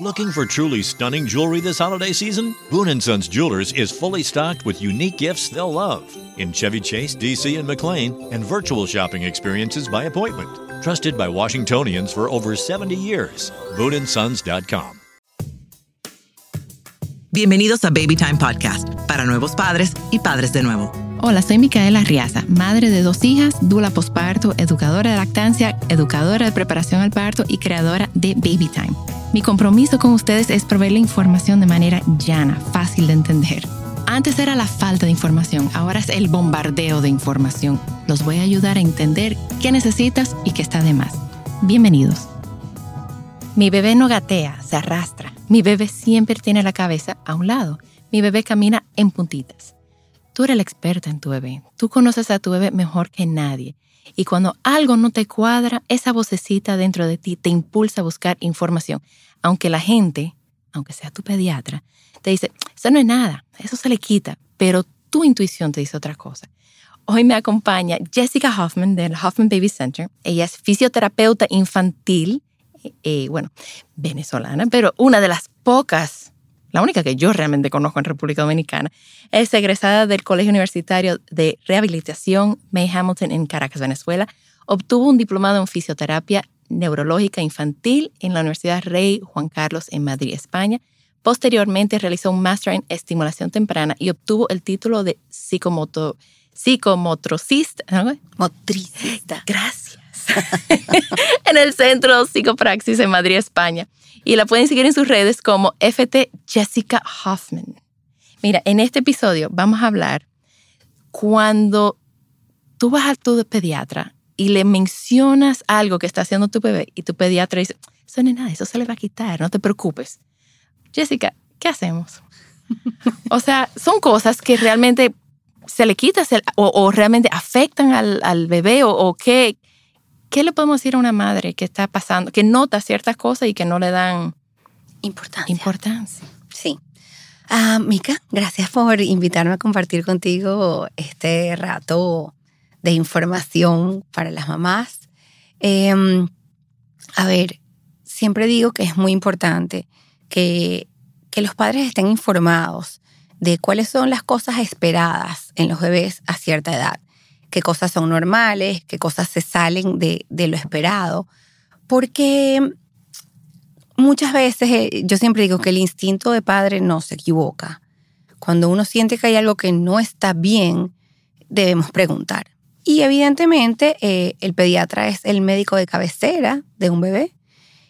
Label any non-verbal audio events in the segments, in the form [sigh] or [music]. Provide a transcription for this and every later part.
Looking for truly stunning jewelry this holiday season? Boon & Sons Jewelers is fully stocked with unique gifts they'll love in Chevy Chase, DC, and McLean, and virtual shopping experiences by appointment. Trusted by Washingtonians for over 70 years. BooneAndSons.com. Bienvenidos a Baby Time Podcast, para nuevos padres y padres de nuevo. Hola, soy Micaela Riaza, madre de dos hijas, dula posparto, educadora de lactancia, educadora de preparación al parto y creadora de Baby Time. Mi compromiso con ustedes es proveerle información de manera llana, fácil de entender. Antes era la falta de información, ahora es el bombardeo de información. Los voy a ayudar a entender qué necesitas y qué está de más. Bienvenidos. Mi bebé no gatea, se arrastra. Mi bebé siempre tiene la cabeza a un lado. Mi bebé camina en puntitas. Tú eres la experta en tu bebé. Tú conoces a tu bebé mejor que nadie. Y cuando algo no te cuadra, esa vocecita dentro de ti te impulsa a buscar información. Aunque la gente, aunque sea tu pediatra, te dice, eso no es nada, eso se le quita, pero tu intuición te dice otra cosa. Hoy me acompaña Jessica Hoffman del Hoffman Baby Center. Ella es fisioterapeuta infantil, eh, eh, bueno, venezolana, pero una de las pocas la única que yo realmente conozco en República Dominicana, es egresada del Colegio Universitario de Rehabilitación May Hamilton en Caracas, Venezuela. Obtuvo un diplomado en fisioterapia neurológica infantil en la Universidad Rey Juan Carlos en Madrid, España. Posteriormente realizó un máster en estimulación temprana y obtuvo el título de psicomotricista. Motricista. Gracias. [laughs] en el Centro Psicopraxis en Madrid, España y la pueden seguir en sus redes como FT Jessica Hoffman. Mira, en este episodio vamos a hablar cuando tú vas a tu pediatra y le mencionas algo que está haciendo tu bebé y tu pediatra dice, eso no es nada, eso se le va a quitar, no te preocupes. Jessica, ¿qué hacemos? [laughs] o sea, son cosas que realmente se le quitan o, realmente afectan al, bebé o, o qué, ¿qué le podemos decir a una madre que está pasando, que nota ciertas cosas y que no le dan importancia? Importancia. Sí. Ah, Mica, gracias por invitarme a compartir contigo este rato de información para las mamás. Em, a ver, siempre digo que es muy importante que, que los padres estén informados de cuáles son las cosas esperadas en los bebés a cierta edad qué cosas son normales, qué cosas se salen de, lo esperado, porque muchas veces eh, yo siempre digo que el instinto de padre no se equivoca. Cuando uno siente que hay algo que no está bien, debemos preguntar. Y evidentemente eh, el pediatra es el médico de cabecera de un bebé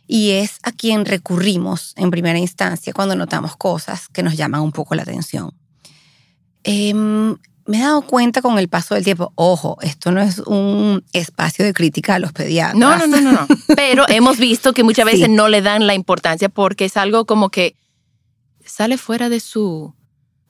y es a quien recurrimos en primera instancia cuando notamos cosas que nos llaman un poco la atención. Em, me he dado cuenta con el paso del tiempo, ojo, esto no es un espacio de crítica a los pediatras. No, no, no, no, [laughs] Pero hemos visto que muchas veces no le dan la importancia porque es algo como que sale fuera de su,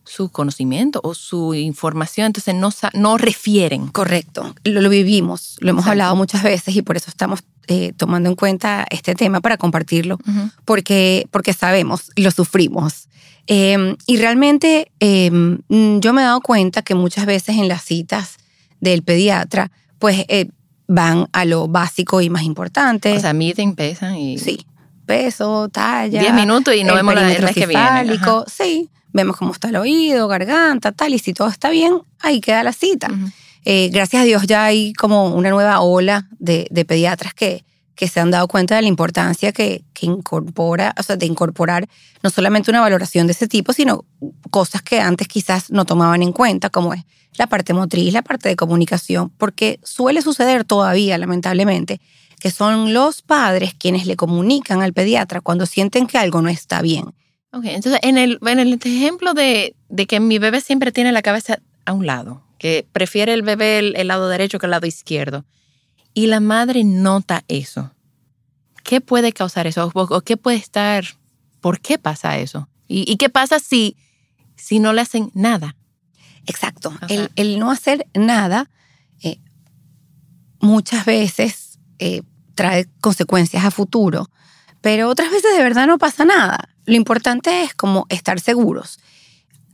su conocimiento o su información, entonces no, no refieren. Correcto, lo, vivimos, lo hemos hablado muchas veces y por eso estamos eh, tomando en cuenta este tema para compartirlo, porque, porque sabemos, lo sufrimos. Em, y realmente em, yo me he dado cuenta que muchas veces en las citas del pediatra, pues eh, van a lo básico y más importante. O sea, miden, pesan y... Sí, peso, talla. Diez minutos y no vemos la hernia que viene. Sí, vemos cómo está el oído, garganta, tal, y si todo está bien, ahí queda la cita. Eh, gracias a Dios ya hay como una nueva ola de, de pediatras que, que se han dado cuenta de la importancia que, que, incorpora, o sea, de incorporar no solamente una valoración de ese tipo, sino cosas que antes quizás no tomaban en cuenta, como es la parte motriz, la parte de comunicación, porque suele suceder todavía, lamentablemente, que son los padres quienes le comunican al pediatra cuando sienten que algo no está bien. Ok, entonces en el, en el ejemplo de, de que mi bebé siempre tiene la cabeza a un lado, que prefiere el bebé el lado derecho que el lado izquierdo, y la madre nota eso, ¿qué puede causar eso? ¿O qué puede estar? ¿Por qué pasa eso? ¿Y, qué pasa si, si no le hacen nada? Exacto. El, no hacer nada eh, muchas veces eh, trae consecuencias a futuro, pero otras veces de verdad no pasa nada. Lo importante es como estar seguros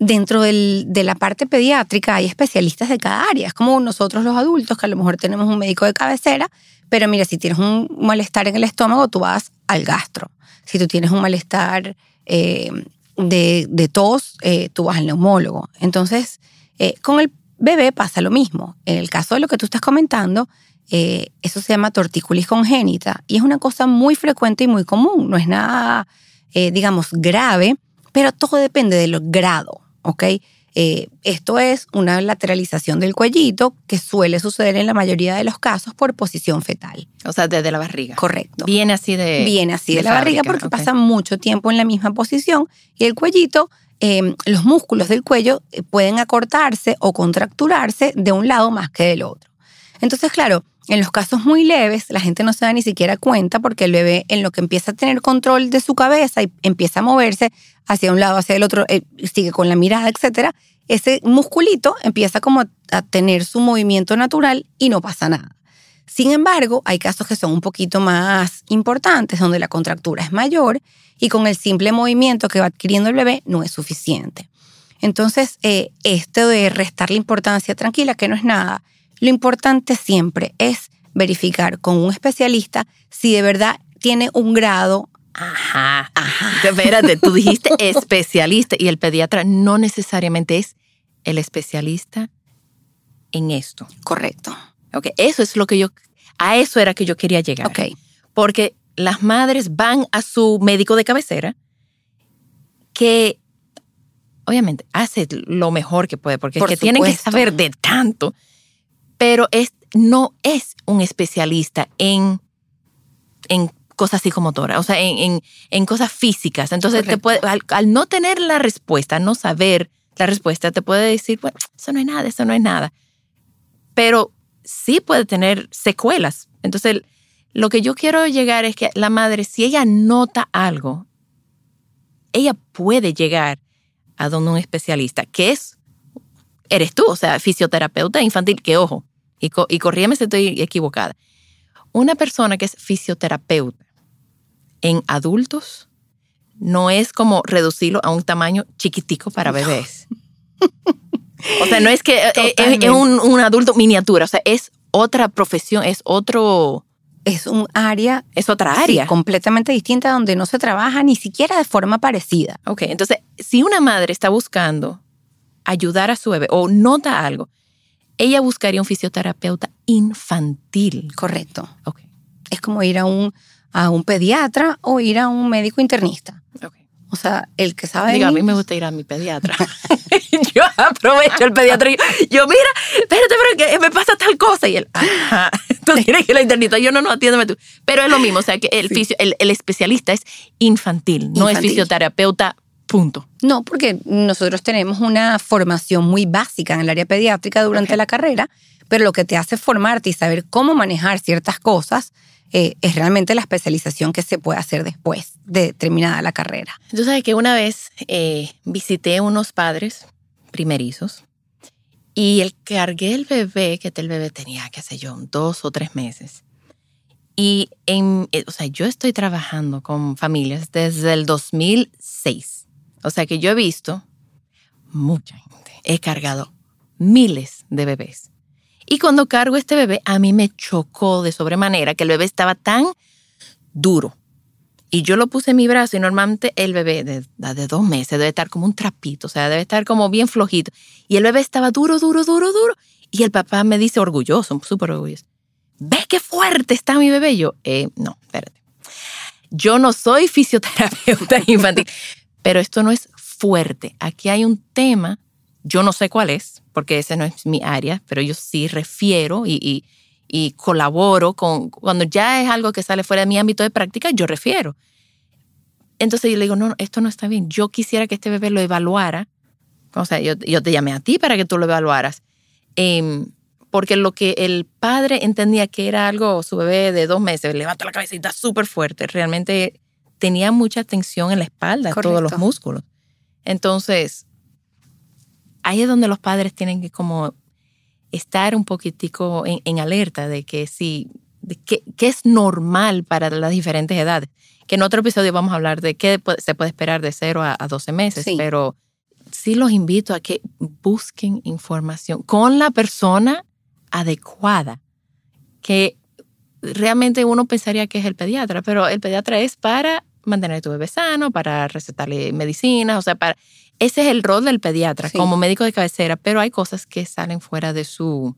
dentro de la parte pediátrica hay especialistas de cada área. Es como nosotros los adultos, que a lo mejor tenemos un médico de cabecera, pero mira, si tienes un malestar en el estómago, tú vas al gastro. Si tú tienes un malestar eh, de, de, tos, eh, tú vas al neumólogo. Entonces, eh, con el bebé pasa lo mismo. En el caso de lo que tú estás comentando, eso se llama tortícolis congénita y es una cosa muy frecuente y muy común. No es nada, digamos, grave, pero todo depende del grado, ¿ok? Eh, esto es una lateralización del cuellito que suele suceder en la mayoría de los casos por posición fetal. O sea, desde la barriga. Correcto. Viene así de. Viene así de, la barriga porque pasa mucho tiempo en la misma posición y el cuellito, em, los músculos del cuello eh, pueden acortarse o contracturarse de un lado más que del otro. Entonces, claro, en los casos muy leves, la gente no se da ni siquiera cuenta porque el bebé en lo que empieza a tener control de su cabeza y empieza a moverse hacia un lado, hacia el otro, eh, sigue con la mirada, etcétera, ese musculito empieza como a tener su movimiento natural y no pasa nada. Sin embargo, hay casos que son un poquito más importantes, donde la contractura es mayor y con el simple movimiento que va adquiriendo el bebé no es suficiente. Entonces, eh, esto de restar la importancia tranquila, que no es nada, lo importante siempre es verificar con un especialista si de verdad tiene un grado. Ajá, ajá. Espérate, tú dijiste [laughs] especialista y el pediatra no necesariamente es el especialista en esto. Correcto. Ok, eso es lo que yo, a eso era que yo quería llegar. Ok. Porque las madres van a su médico de cabecera que obviamente hace lo mejor que puede porque es que tienen que saber de tanto pero es, no es un especialista en, en cosas psicomotoras, o sea, en, en, cosas físicas. Entonces, te puede, al, no tener la respuesta, no saber la respuesta, te puede decir, bueno, eso no es nada, eso no es nada. Pero sí puede tener secuelas. Entonces, lo que yo quiero llegar es que la madre, si ella nota algo, ella puede llegar a donde un especialista, que es eres tú, o sea, fisioterapeuta infantil, que ojo, y, y corríame si estoy equivocada. Una persona que es fisioterapeuta en adultos no es como reducirlo a un tamaño chiquitico para bebés. [laughs] O sea, no es que eh, es, un, adulto miniatura, o sea, es otra profesión, es otro... Es un área. Es otra área. completamente distinta donde no se trabaja ni siquiera de forma parecida. Ok, entonces, si una madre está buscando ayudar a su bebé o nota algo, ella buscaría un fisioterapeuta infantil. Correcto. Okay. Es como ir a un, a un pediatra o ir a un médico internista. Okay. O sea, el que sabe. Diga, a mí me gusta ir a mi pediatra. [laughs] [laughs] yo aprovecho el pediatra y yo, mira, espérate, pero que me pasa tal cosa. Y él, ajá, [laughs] tú tienes que ir a la internista. Yo, no, no, atiéndeme tú. Pero es lo mismo, o sea, que el, el, especialista es infantil, no es fisioterapeuta Punto. No, porque nosotros tenemos una formación muy básica en el área pediátrica durante la carrera, pero lo que te hace formarte y saber cómo manejar ciertas cosas eh, es realmente la especialización que se puede hacer después de terminada la carrera. Tú sabes que una vez eh, visité unos padres primerizos y el cargué el bebé, que el bebé tenía, qué sé yo, dos o tres meses. Y en, eh, o sea, yo estoy trabajando con familias desde el 2006 o sea que yo he visto mucha gente. He cargado miles de bebés. Y cuando cargo este bebé, a mí me chocó de sobremanera que el bebé estaba tan duro. Y yo lo puse en mi brazo y normalmente el bebé de, de, dos meses debe estar como un trapito, o sea, debe estar como bien flojito. Y el bebé estaba duro, duro, duro, duro. Y el papá me dice orgulloso, súper orgulloso. ¿Ve qué fuerte está mi bebé? yo, eh, no, espérate. Yo no soy fisioterapeuta [laughs] infantil, pero esto no es fuerte. Aquí hay un tema, yo no sé cuál es, porque ese no es mi área, pero yo sí refiero y, colaboro con, cuando ya es algo que sale fuera de mi ámbito de práctica, yo refiero. Entonces yo le digo, no, esto no está bien. Yo quisiera que este bebé lo evaluara. O sea, yo, te llamé a ti para que tú lo evaluaras. Em, porque lo que el padre entendía que era algo, su bebé de dos meses, levanta la cabecita súper fuerte, realmente tenía mucha tensión en la espalda, todos los músculos. Entonces, ahí es donde los padres tienen que como estar un poquitico en, alerta de que sí, de que, es normal para las diferentes edades. Que en otro episodio vamos a hablar de qué se puede esperar de 0 a, a 12 meses, pero sí los invito a que busquen información con la persona adecuada, que realmente uno pensaría que es el pediatra, pero el pediatra es para mantener a tu bebé sano, para recetarle medicinas, o sea, para... Ese es el rol del pediatra Sí. como médico de cabecera, pero hay cosas que salen fuera de su,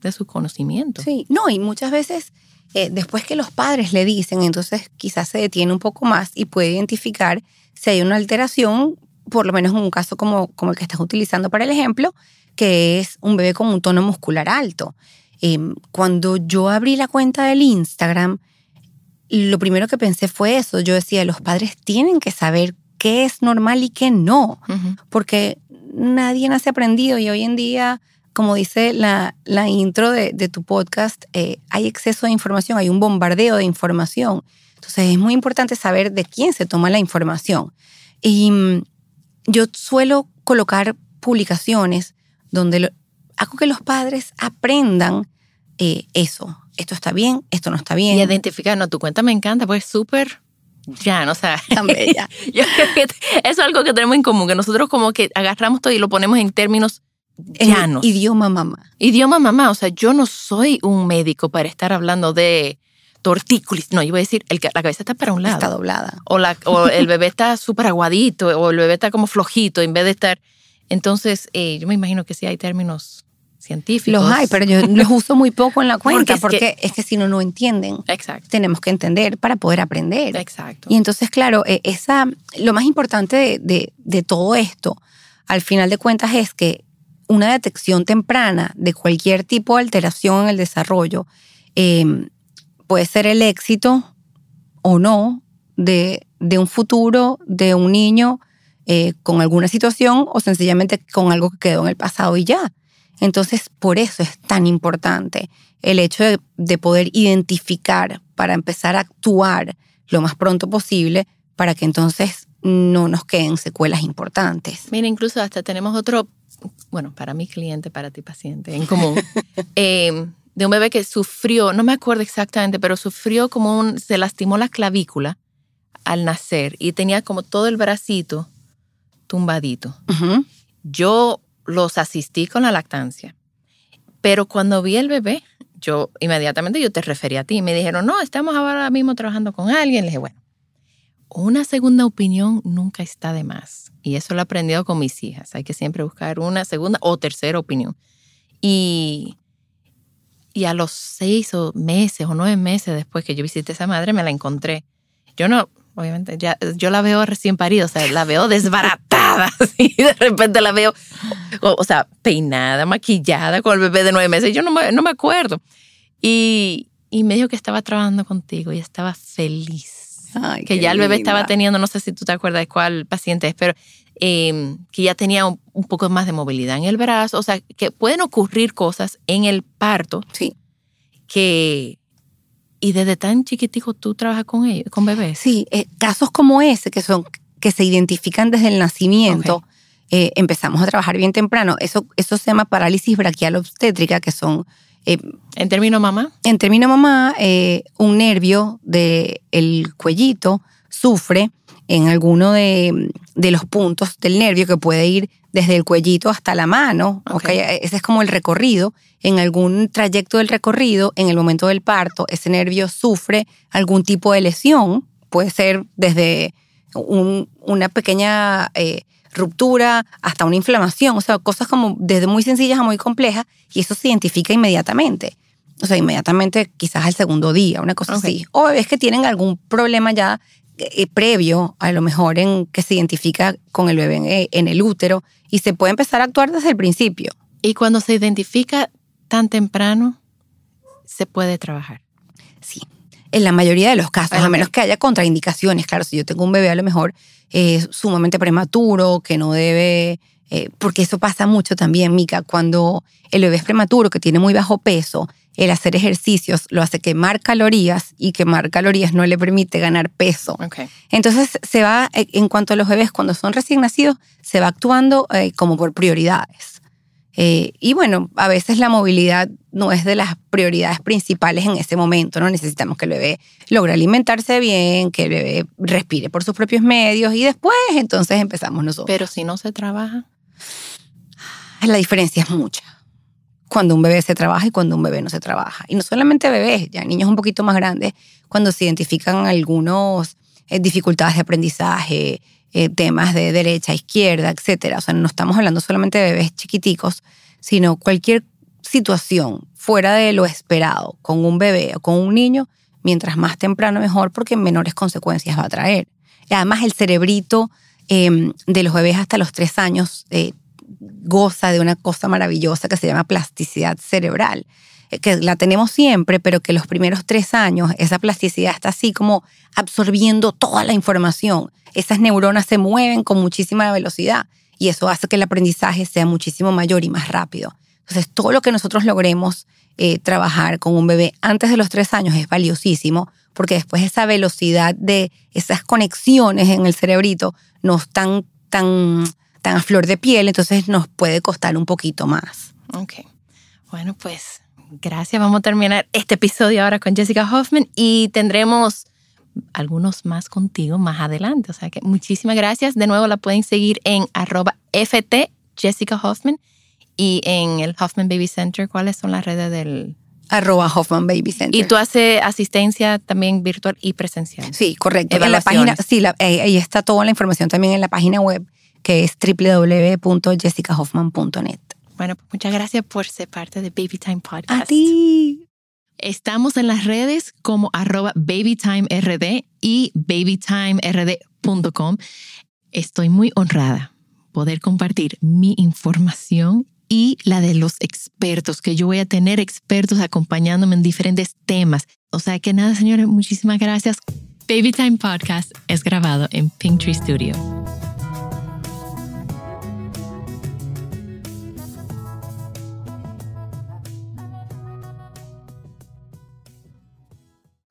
de su conocimiento. Sí, no, y muchas veces eh, después que los padres le dicen, entonces quizás se detiene un poco más y puede identificar si hay una alteración, por lo menos en un caso como, como el que estás utilizando para el ejemplo, que es un bebé con un tono muscular alto. Eh, cuando yo abrí la cuenta del Instagram, lo primero que pensé fue eso. Yo decía, los padres tienen que saber qué es normal y qué no porque nadie nace aprendido y hoy en día, como dice la, la intro de, de tu podcast, eh, hay exceso de información, hay un bombardeo de información. Entonces es muy importante saber de quién se toma la información. Y mm, yo suelo colocar publicaciones donde lo- hago que los padres aprendan eh, eso. Esto está bien, esto no está bien. Y identificar, no, tu cuenta me encanta, pues es súper llano, o sea. [laughs] Tan bella. [laughs] Yo creo que eso es algo que tenemos en común, que nosotros como que agarramos todo y lo ponemos en términos llanos. idioma mamá. Idioma mamá, o sea, yo no soy un médico para estar hablando de tortícolis. No, yo voy a decir, el, la cabeza está para un lado. Está doblada. O, la, o el bebé está [laughs] súper aguadito, o el bebé está como flojito en vez de estar. Entonces, eh, yo me imagino que sí hay términos científicos. Los hay, pero yo [laughs] los uso muy poco en la cuenta Porque porque, es que- es que si no, no entienden. Exacto, Tenemos que entender para poder aprender. exacto. Y entonces, claro, eh, esa, lo más importante de, de- de todo esto, al final de cuentas, es que una detección temprana de cualquier tipo de alteración en el desarrollo eh, puede ser el éxito o no de, de un futuro de un niño eh, con alguna situación o sencillamente con algo que quedó en el pasado y ya. Entonces, por eso es tan importante el hecho de, de poder identificar para empezar a actuar lo más pronto posible para que entonces no nos queden secuelas importantes. Mira, incluso hasta tenemos otro, bueno, para mi cliente, para ti paciente, en común, [laughs] eh, de un bebé que sufrió, no me acuerdo exactamente, pero sufrió como un, se lastimó la clavícula al nacer y tenía como todo el bracito tumbadito. Ujú. Yo los asistí con la lactancia, pero cuando vi el bebé, yo inmediatamente yo te referí a ti me dijeron, no, estamos ahora mismo trabajando con alguien. Le dije, bueno, una segunda opinión nunca está de más. Y eso lo he aprendido con mis hijas. Hay que siempre buscar una segunda o tercera opinión. Y, y a los seis o meses o nueve meses después que yo visité a esa madre, me la encontré. Yo no, obviamente, ya, yo la veo recién parida, o sea, la veo desbaratada. [laughs] así, de repente la veo, o, o sea, peinada, maquillada con el bebé de nueve meses. Yo no me, no me acuerdo. Y, y me dijo que estaba trabajando contigo y estaba feliz Ay, que ya el bebé estaba teniendo, no sé si tú te acuerdas de cuál paciente es, pero eh, que ya tenía un, un poco más de movilidad en el brazo, o sea, que pueden ocurrir cosas en el parto Sí, que... Y desde tan chiquitico tú trabajas con ellos, con bebés. sí eh, casos como ese que son que se identifican desde el nacimiento, eh, empezamos a trabajar bien temprano. Eso, eso se llama parálisis braquial obstétrica, que son eh, En términos mamá, En término mamá, eh, un nervio del cuellito sufre en alguno de, de los puntos del nervio que puede ir desde el cuellito hasta la mano. Ese es como el recorrido. En algún trayecto del recorrido, en el momento del parto, ese nervio sufre algún tipo de lesión. Puede ser desde un- una pequeña eh, ruptura hasta una inflamación. O sea, cosas como desde muy sencillas a muy complejas. Y eso se identifica inmediatamente. O sea, inmediatamente quizás al segundo día, una cosa así. O bebés que tienen algún problema ya eh, previo, a lo mejor en que se identifica con el bebé en, eh, en el útero y se puede empezar a actuar desde el principio. y cuando se identifica tan temprano, se puede trabajar. Sí, en la mayoría de los casos, a menos que haya contraindicaciones. Claro, si yo tengo un bebé a lo mejor eh, sumamente prematuro, que no debe, eh, porque eso pasa mucho también, Mica, cuando el bebé es prematuro, que tiene muy bajo peso, el hacer ejercicios lo hace quemar calorías y quemar calorías no le permite ganar peso. Okay. Entonces se va, eh, en cuanto a los bebés, cuando son recién nacidos, se va actuando eh, como por prioridades. Eh, y bueno, a veces la movilidad no es de las prioridades principales en ese momento, ¿no? Necesitamos que el bebé logre alimentarse bien, que el bebé respire por sus propios medios y después entonces empezamos nosotros. Pero si no se trabaja, La diferencia es mucha. Cuando un bebé se trabaja y cuando un bebé no se trabaja. Y no solamente bebés, ya niños un poquito más grandes, cuando se identifican algunos eh, dificultades de aprendizaje, eh, temas de derecha, izquierda, etcétera. O sea, no estamos hablando solamente de bebés chiquiticos, sino cualquier situación fuera de lo esperado con un bebé o con un niño, mientras más temprano mejor porque menores consecuencias va a traer. Y además el cerebrito em, de los bebés hasta los tres años eh, goza de una cosa maravillosa que se llama plasticidad cerebral, eh, que la tenemos siempre, pero que los primeros tres años esa plasticidad está así como absorbiendo toda la información. Esas neuronas se mueven con muchísima velocidad y eso hace que el aprendizaje sea muchísimo mayor y más rápido. Entonces, todo lo que nosotros logremos eh, trabajar con un bebé antes de los tres años es valiosísimo porque después esa velocidad de esas conexiones en el cerebrito no están tan, tan a flor de piel, entonces nos puede costar un poquito más. Ok. Bueno, pues gracias. Vamos a terminar este episodio ahora con Jessica Hoffman y tendremos algunos más contigo más adelante. O sea que muchísimas gracias. De nuevo la pueden seguir en arroba FT Jessica Hoffman y en el Hoffman Baby Center. ¿Cuáles son las redes del, arroba Hoffman Baby Center. Y tú haces asistencia también virtual y presencial. Sí, correcto. En la página, sí, eh, ahí está toda la información también en la página web que es www.jessicahoffman.net. Bueno, pues muchas gracias por ser parte de Baby Time Podcast. A ti. Estamos en las redes como arroba babytimerd y babytimerd.com. Estoy muy honrada poder compartir mi información y la de los expertos, que yo voy a tener expertos acompañándome en diferentes temas. O sea que nada, señores, muchísimas gracias. Baby Time Podcast es grabado en Pinktree Studio.